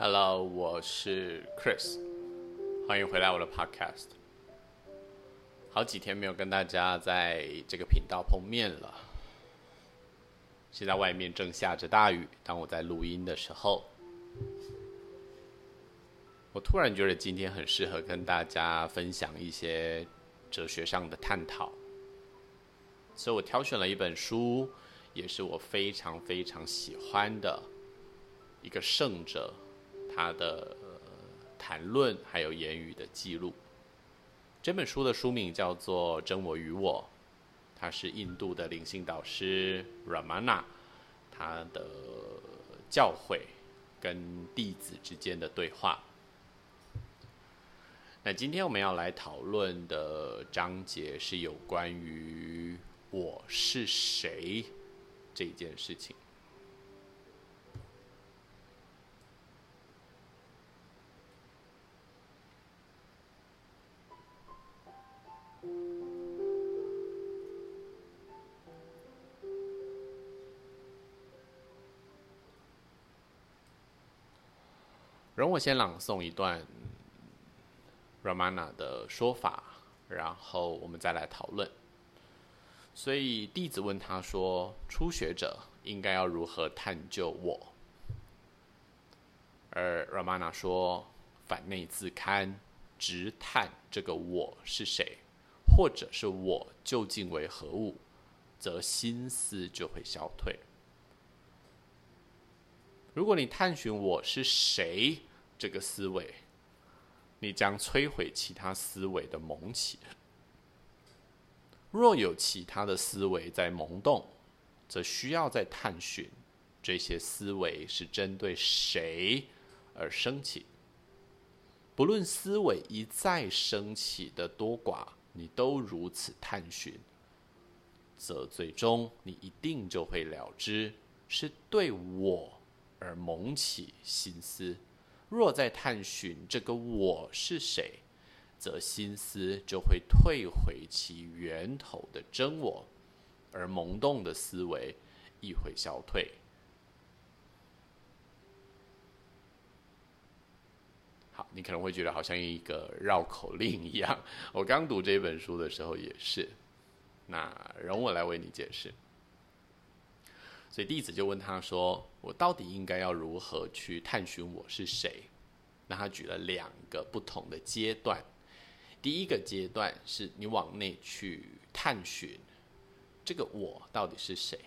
Hello，我是 Chris，欢迎回来我的 Podcast。好几天没有跟大家在这个频道碰面了。现在外面正下着大雨，当我在录音的时候，我突然觉得今天很适合跟大家分享一些哲学上的探讨，所以我挑选了一本书，也是我非常非常喜欢的一个圣者。他的谈论还有言语的记录，这本书的书名叫做《真我与我》，他是印度的灵性导师 Ramana，他的教诲跟弟子之间的对话。那今天我们要来讨论的章节是有关于我是谁这件事情。容我先朗诵一段 Ramana 的说法，然后我们再来讨论。所以弟子问他说：“初学者应该要如何探究我？”而 Ramana 说：“反内自勘，直探这个我是谁，或者是我究竟为何物，则心思就会消退。如果你探寻我是谁，这个思维，你将摧毁其他思维的萌起。若有其他的思维在萌动，则需要再探寻这些思维是针对谁而升起。不论思维一再升起的多寡，你都如此探寻，则最终你一定就会了知是对我而萌起心思。若在探寻这个我是谁，则心思就会退回其源头的真我，而萌动的思维亦会消退。好，你可能会觉得好像一个绕口令一样。我刚读这本书的时候也是，那容我来为你解释。所以弟子就问他说：“我到底应该要如何去探寻我是谁？”那他举了两个不同的阶段。第一个阶段是你往内去探寻这个我到底是谁。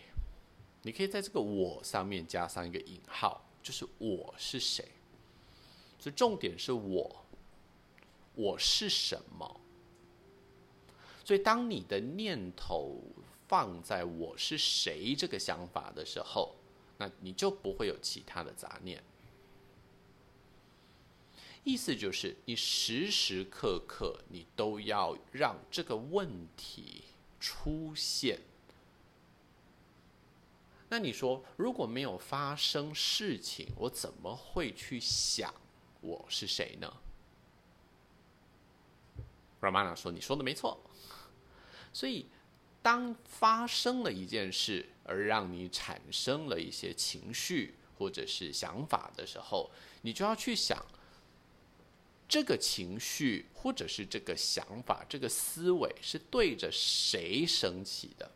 你可以在这个我上面加上一个引号，就是我是谁。所以重点是我，我是什么？所以当你的念头，放在我是谁这个想法的时候，那你就不会有其他的杂念。意思就是，你时时刻刻你都要让这个问题出现。那你说，如果没有发生事情，我怎么会去想我是谁呢？Ramana 说：“你说的没错。”所以。当发生了一件事，而让你产生了一些情绪或者是想法的时候，你就要去想，这个情绪或者是这个想法、这个思维是对着谁升起的。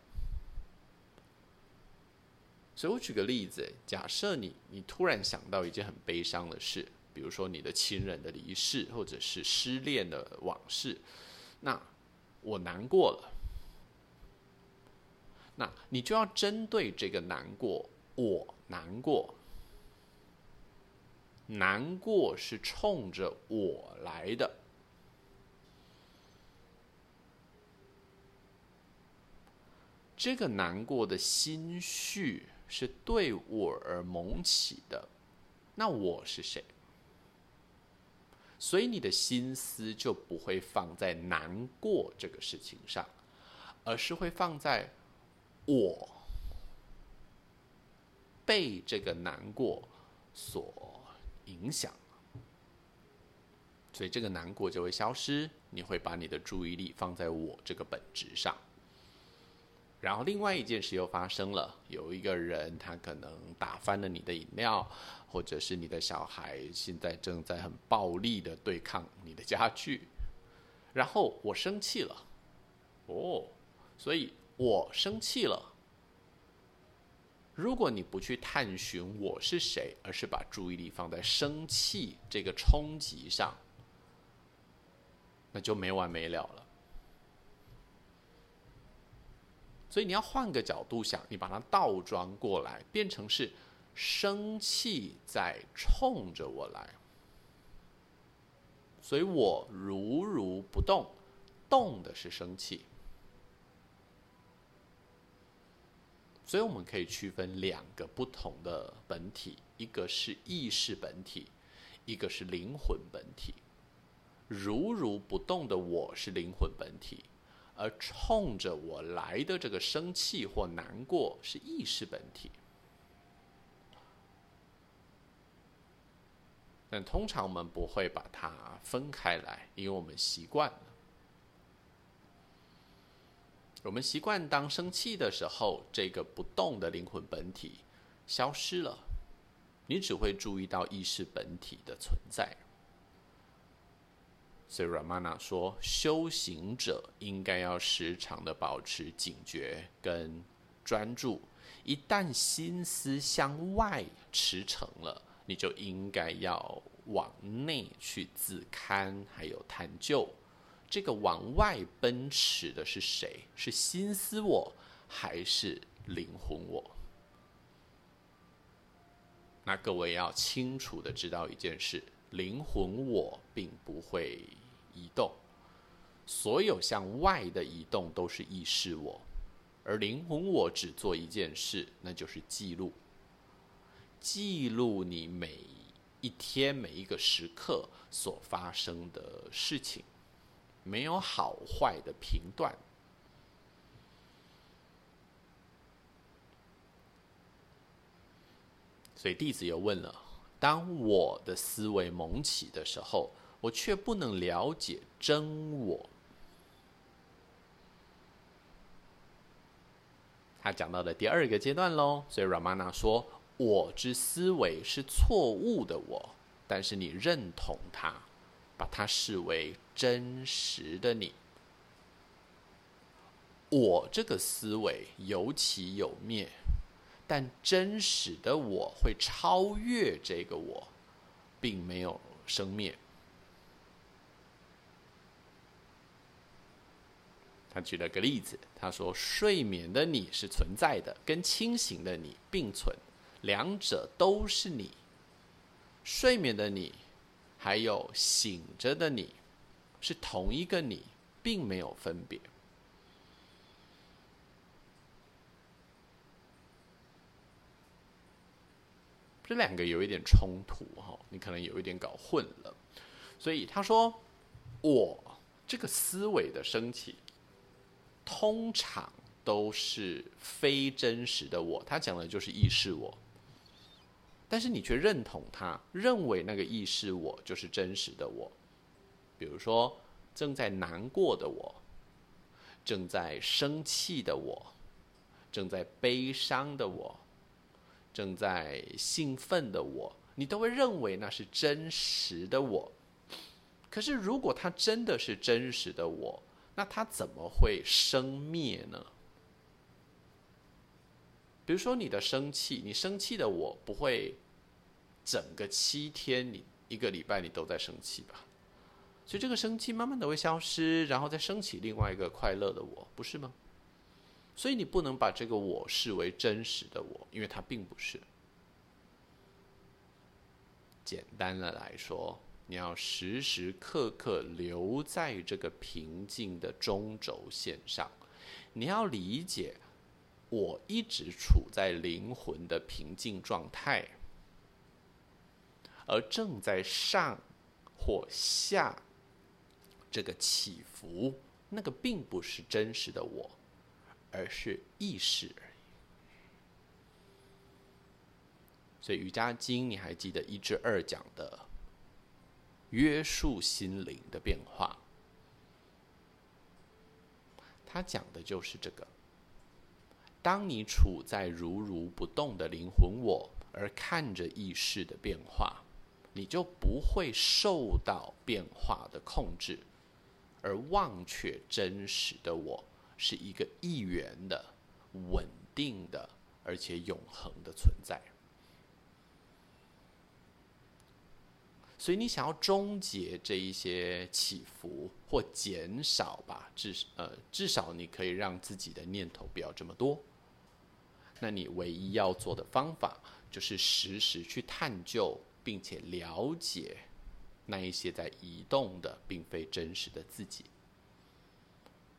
所以我举个例子，假设你你突然想到一件很悲伤的事，比如说你的亲人的离世，或者是失恋的往事，那我难过了。那你就要针对这个难过，我难过，难过是冲着我来的，这个难过的心绪是对我而萌起的，那我是谁？所以你的心思就不会放在难过这个事情上，而是会放在。我被这个难过所影响，所以这个难过就会消失。你会把你的注意力放在我这个本质上，然后另外一件事又发生了，有一个人他可能打翻了你的饮料，或者是你的小孩现在正在很暴力的对抗你的家具，然后我生气了，哦，所以我生气了。如果你不去探寻我是谁，而是把注意力放在生气这个冲击上，那就没完没了了。所以你要换个角度想，你把它倒装过来，变成是生气在冲着我来，所以我如如不动，动的是生气。所以我们可以区分两个不同的本体，一个是意识本体，一个是灵魂本体。如如不动的我是灵魂本体，而冲着我来的这个生气或难过是意识本体。但通常我们不会把它分开来，因为我们习惯。我们习惯当生气的时候，这个不动的灵魂本体消失了，你只会注意到意识本体的存在。所以 Ramana 说，修行者应该要时常的保持警觉跟专注。一旦心思向外驰骋了，你就应该要往内去自勘，还有探究。这个往外奔驰的是谁？是心思我，还是灵魂我？那各位要清楚的知道一件事：灵魂我并不会移动，所有向外的移动都是意识我，而灵魂我只做一件事，那就是记录，记录你每一天每一个时刻所发生的事情。没有好坏的评断，所以弟子又问了：当我的思维萌起的时候，我却不能了解真我。他讲到的第二个阶段喽，所以 Ramana 说：“我之思维是错误的我，但是你认同它。”把它视为真实的你。我这个思维有起有灭，但真实的我会超越这个我，并没有生灭。他举了个例子，他说：“睡眠的你是存在的，跟清醒的你并存，两者都是你。睡眠的你。”还有醒着的你，是同一个你，并没有分别。这两个有一点冲突哈，你可能有一点搞混了。所以他说，我这个思维的升起，通常都是非真实的我。他讲的就是意识我。但是你却认同他，认为那个意识我就是真实的我。比如说，正在难过的我，正在生气的我，正在悲伤的我，正在兴奋的我，你都会认为那是真实的我。可是，如果他真的是真实的我，那他怎么会生灭呢？比如说你的生气，你生气的我不会整个七天，你一个礼拜你都在生气吧？所以这个生气慢慢的会消失，然后再升起另外一个快乐的我，不是吗？所以你不能把这个我视为真实的我，因为它并不是。简单的来说，你要时时刻刻留在这个平静的中轴线上，你要理解。我一直处在灵魂的平静状态，而正在上或下这个起伏，那个并不是真实的我，而是意识而已。所以《瑜伽经》，你还记得一至二讲的约束心灵的变化，它讲的就是这个。当你处在如如不动的灵魂我，而看着意识的变化，你就不会受到变化的控制，而忘却真实的我是一个一元的、稳定的，而且永恒的存在。所以，你想要终结这一些起伏或减少吧，至呃，至少你可以让自己的念头不要这么多。那你唯一要做的方法，就是时时去探究，并且了解那一些在移动的，并非真实的自己。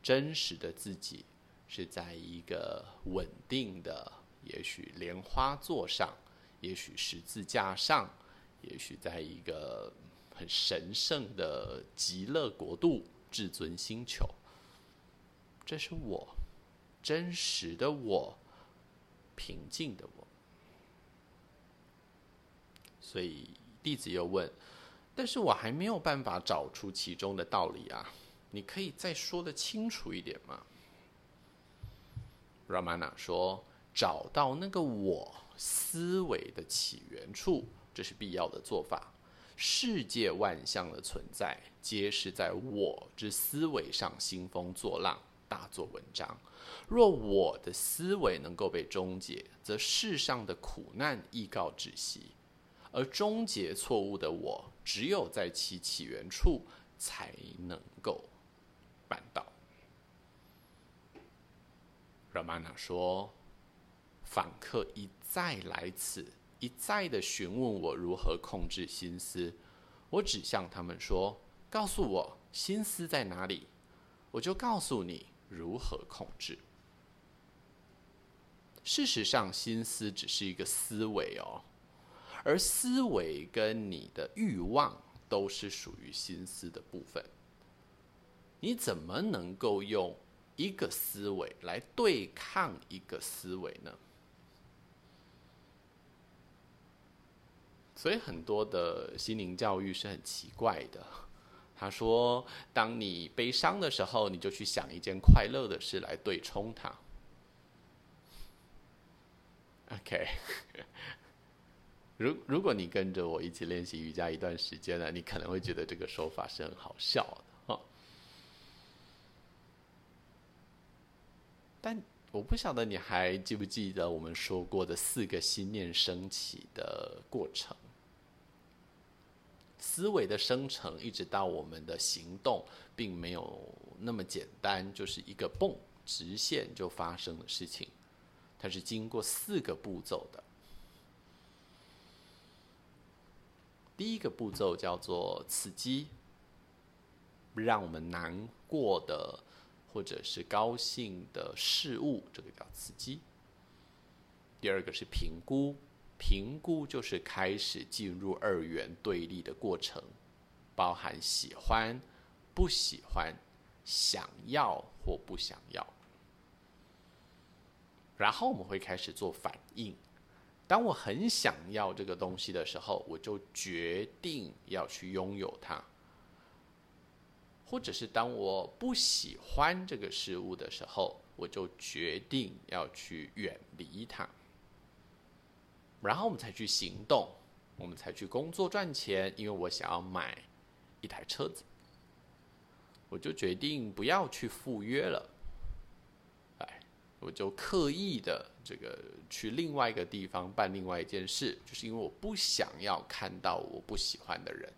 真实的自己是在一个稳定的，也许莲花座上，也许十字架上。也许在一个很神圣的极乐国度、至尊星球，这是我真实的我，平静的我。所以弟子又问：“但是我还没有办法找出其中的道理啊！你可以再说得清楚一点吗？”Ramana 说：“找到那个我思维的起源处。”这是必要的做法。世界万象的存在，皆是在我之思维上兴风作浪，大做文章。若我的思维能够被终结，则世上的苦难亦告止息。而终结错误的我，只有在其起源处才能够办到。Ramana 说：“访客一再来此。”一再的询问我如何控制心思，我只向他们说：“告诉我心思在哪里，我就告诉你如何控制。”事实上，心思只是一个思维哦，而思维跟你的欲望都是属于心思的部分。你怎么能够用一个思维来对抗一个思维呢？所以很多的心灵教育是很奇怪的。他说，当你悲伤的时候，你就去想一件快乐的事来对冲它。OK，如如果你跟着我一起练习瑜伽一段时间了，你可能会觉得这个说法是很好笑的哈。但我不晓得你还记不记得我们说过的四个心念升起的过程。思维的生成，一直到我们的行动，并没有那么简单，就是一个蹦直线就发生的事情。它是经过四个步骤的。第一个步骤叫做刺激，让我们难过的或者是高兴的事物，这个叫刺激。第二个是评估。评估就是开始进入二元对立的过程，包含喜欢、不喜欢、想要或不想要。然后我们会开始做反应。当我很想要这个东西的时候，我就决定要去拥有它；或者是当我不喜欢这个事物的时候，我就决定要去远离它。然后我们才去行动，我们才去工作赚钱，因为我想要买一台车子，我就决定不要去赴约了，哎，我就刻意的这个去另外一个地方办另外一件事，就是因为我不想要看到我不喜欢的人，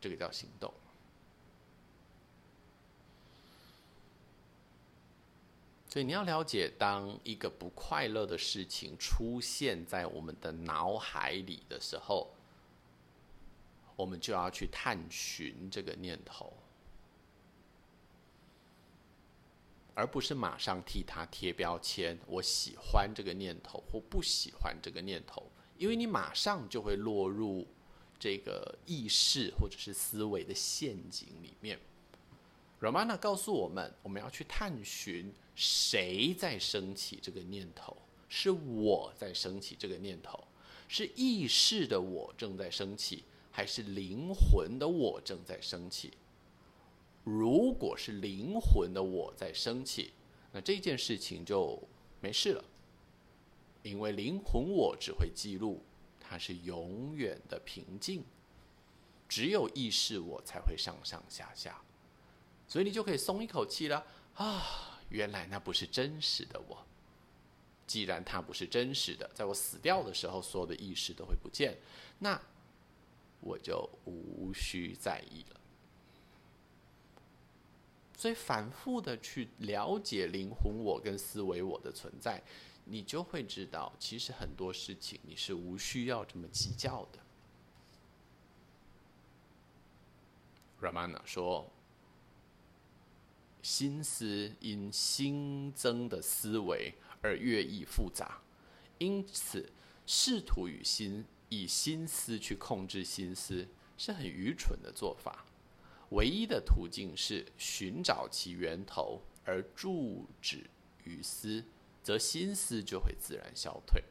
这个叫行动。所以你要了解，当一个不快乐的事情出现在我们的脑海里的时候，我们就要去探寻这个念头，而不是马上替他贴标签。我喜欢这个念头，或不喜欢这个念头，因为你马上就会落入这个意识或者是思维的陷阱里面。Ramana 告诉我们，我们要去探寻谁在升起这个念头？是我在升起这个念头？是意识的我正在升起，还是灵魂的我正在升起？如果是灵魂的我在生气，那这件事情就没事了，因为灵魂我只会记录，它是永远的平静，只有意识我才会上上下下，所以你就可以松一口气了啊！原来那不是真实的我。既然它不是真实的，在我死掉的时候，所有的意识都会不见，那我就无需在意了。所以反复的去了解灵魂我跟思维我的存在，你就会知道，其实很多事情你是无需要这么计较的。Ramana 说。心思因新增的思维而越易复杂，因此试图与心以心思去控制心思是很愚蠢的做法。唯一的途径是寻找其源头而住止于思，则心思就会自然消退。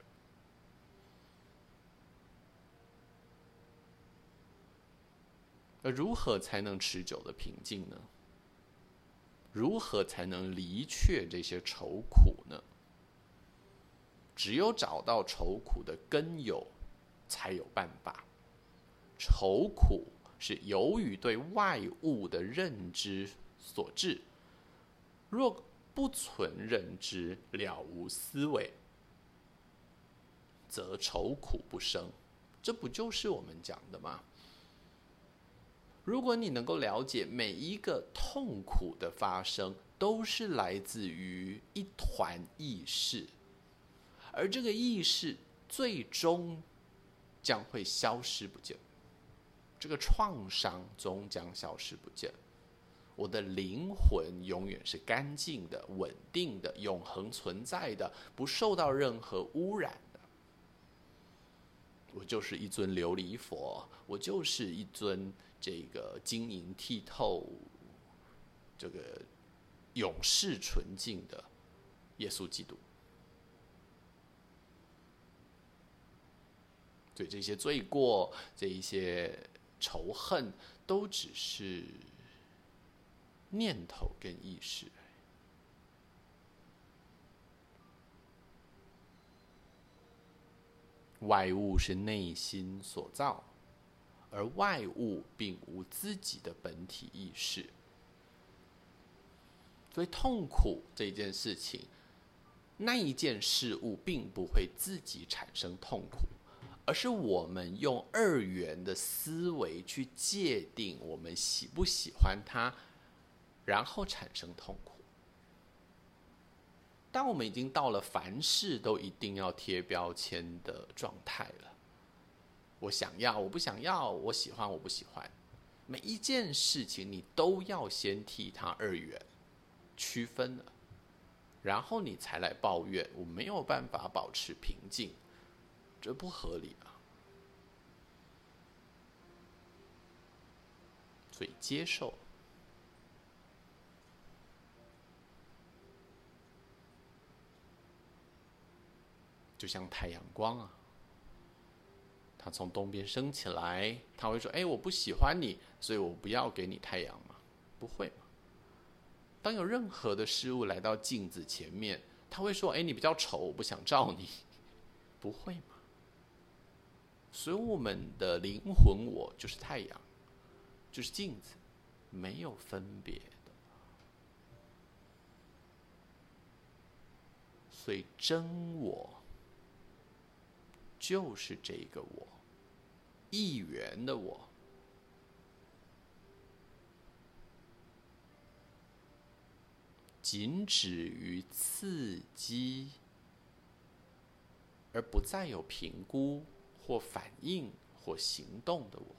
而如何才能持久的平静呢？如何才能离却这些愁苦呢？只有找到愁苦的根由，才有办法。愁苦是由于对外物的认知所致。若不存认知，了无思维，则愁苦不生。这不就是我们讲的吗？如果你能够了解每一个痛苦的发生都是来自于一团意识，而这个意识最终将会消失不见，这个创伤终将消失不见，我的灵魂永远是干净的、稳定的、永恒存在的，不受到任何污染的。我就是一尊琉璃佛，我就是一尊。这个晶莹剔透、这个永世纯净的耶稣基督，对这些罪过、这一些仇恨，都只是念头跟意识。外物是内心所造。而外物并无自己的本体意识，所以痛苦这件事情，那一件事物并不会自己产生痛苦，而是我们用二元的思维去界定我们喜不喜欢它，然后产生痛苦。当我们已经到了凡事都一定要贴标签的状态了。我想要，我不想要；我喜欢，我不喜欢。每一件事情，你都要先替它二元区分了，然后你才来抱怨我没有办法保持平静，这不合理啊！所以接受，就像太阳光啊。它从东边升起来，他会说：“哎，我不喜欢你，所以我不要给你太阳嘛。”不会嘛？当有任何的事物来到镜子前面，他会说：“哎，你比较丑，我不想照你。”不会吗？所以我们的灵魂我就是太阳，就是镜子，没有分别的。所以真我就是这个我。一元的我，仅止于刺激，而不再有评估或反应或行动的我。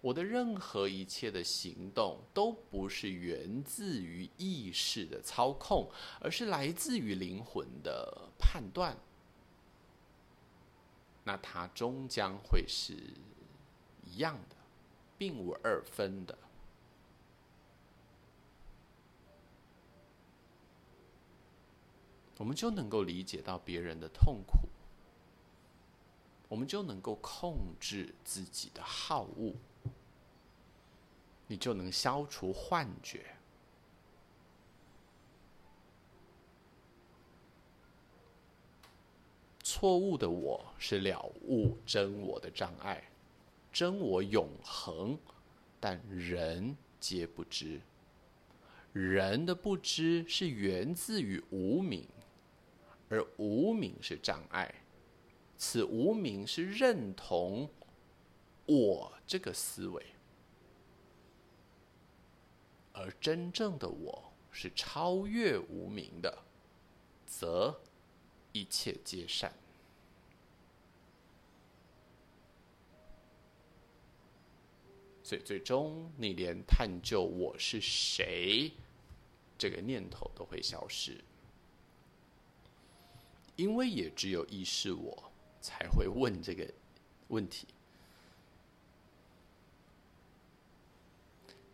我的任何一切的行动都不是源自于意识的操控，而是来自于灵魂的判断。那它终将会是一样的，并无二分的。我们就能够理解到别人的痛苦，我们就能够控制自己的好恶，你就能消除幻觉。错误的我是了悟真我的障碍，真我永恒，但人皆不知。人的不知是源自于无明，而无明是障碍。此无名是认同我这个思维，而真正的我是超越无名的，则一切皆善。所以最终，你连探究我是谁这个念头都会消失，因为也只有意识我才会问这个问题。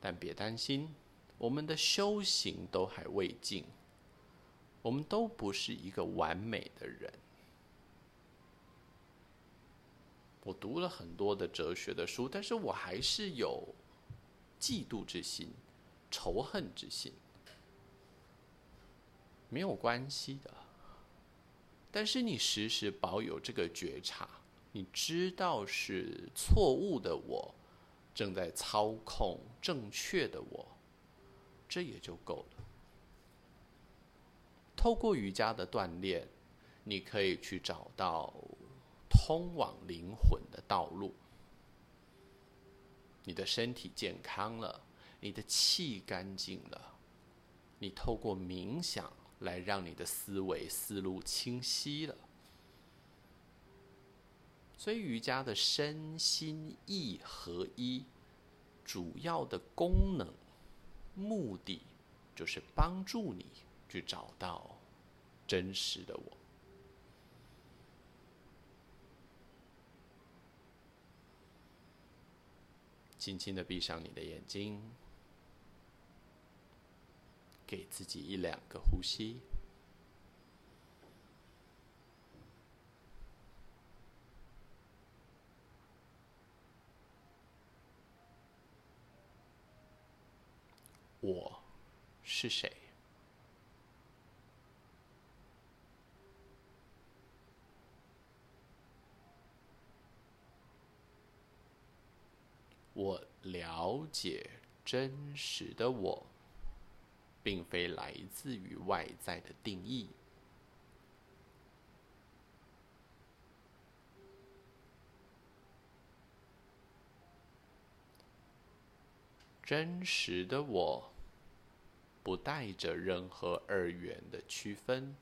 但别担心，我们的修行都还未尽，我们都不是一个完美的人。我读了很多的哲学的书，但是我还是有嫉妒之心、仇恨之心。没有关系的，但是你时时保有这个觉察，你知道是错误的我正在操控正确的我，这也就够了。透过瑜伽的锻炼，你可以去找到。通往灵魂的道路。你的身体健康了，你的气干净了，你透过冥想来让你的思维思路清晰了。所以瑜伽的身心意合一，主要的功能目的就是帮助你去找到真实的我。轻轻的闭上你的眼睛，给自己一两个呼吸。我是谁？我了解真实的我，并非来自于外在的定义。真实的我，不带着任何二元的区分，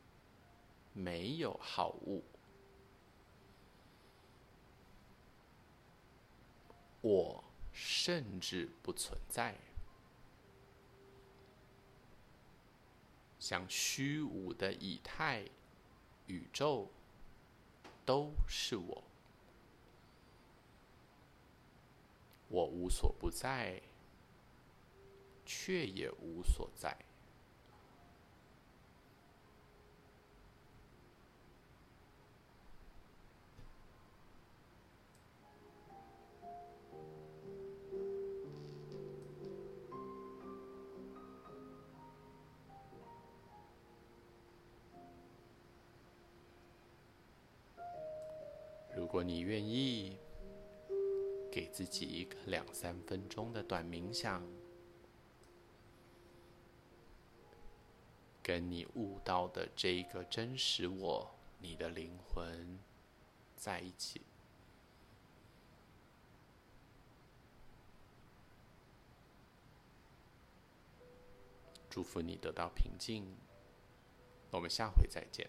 没有好恶。我。甚至不存在，像虚无的以太、宇宙，都是我。我无所不在，却也无所在。果你愿意，给自己一个两三分钟的短冥想，跟你悟到的这个真实我，你的灵魂在一起。祝福你得到平静，我们下回再见。